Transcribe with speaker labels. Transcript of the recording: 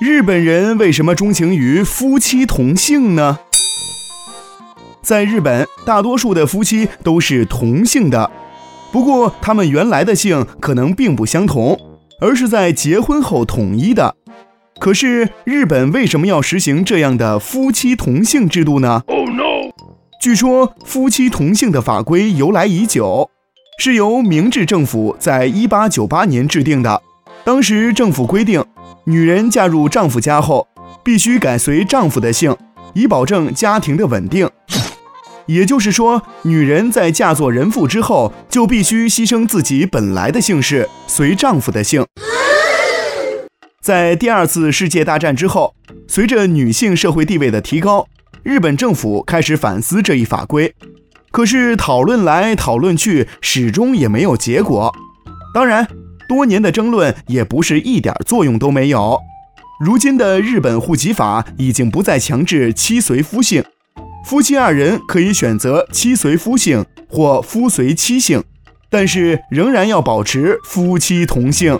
Speaker 1: 日本人为什么钟情于夫妻同姓呢？在日本，大多数的夫妻都是同姓的，不过他们原来的姓可能并不相同，而是在结婚后统一的。可是，日本为什么要实行这样的夫妻同姓制度呢？Oh no！据说，夫妻同姓的法规由来已久，是由明治政府在一八九八年制定的。当时政府规定。女人嫁入丈夫家后，必须改随丈夫的姓，以保证家庭的稳定。也就是说，女人在嫁作人妇之后，就必须牺牲自己本来的姓氏，随丈夫的姓。在第二次世界大战之后，随着女性社会地位的提高，日本政府开始反思这一法规。可是讨论来讨论去，始终也没有结果。当然。多年的争论也不是一点作用都没有。如今的日本户籍法已经不再强制妻随夫姓，夫妻二人可以选择妻随夫姓或夫随妻姓，但是仍然要保持夫妻同姓。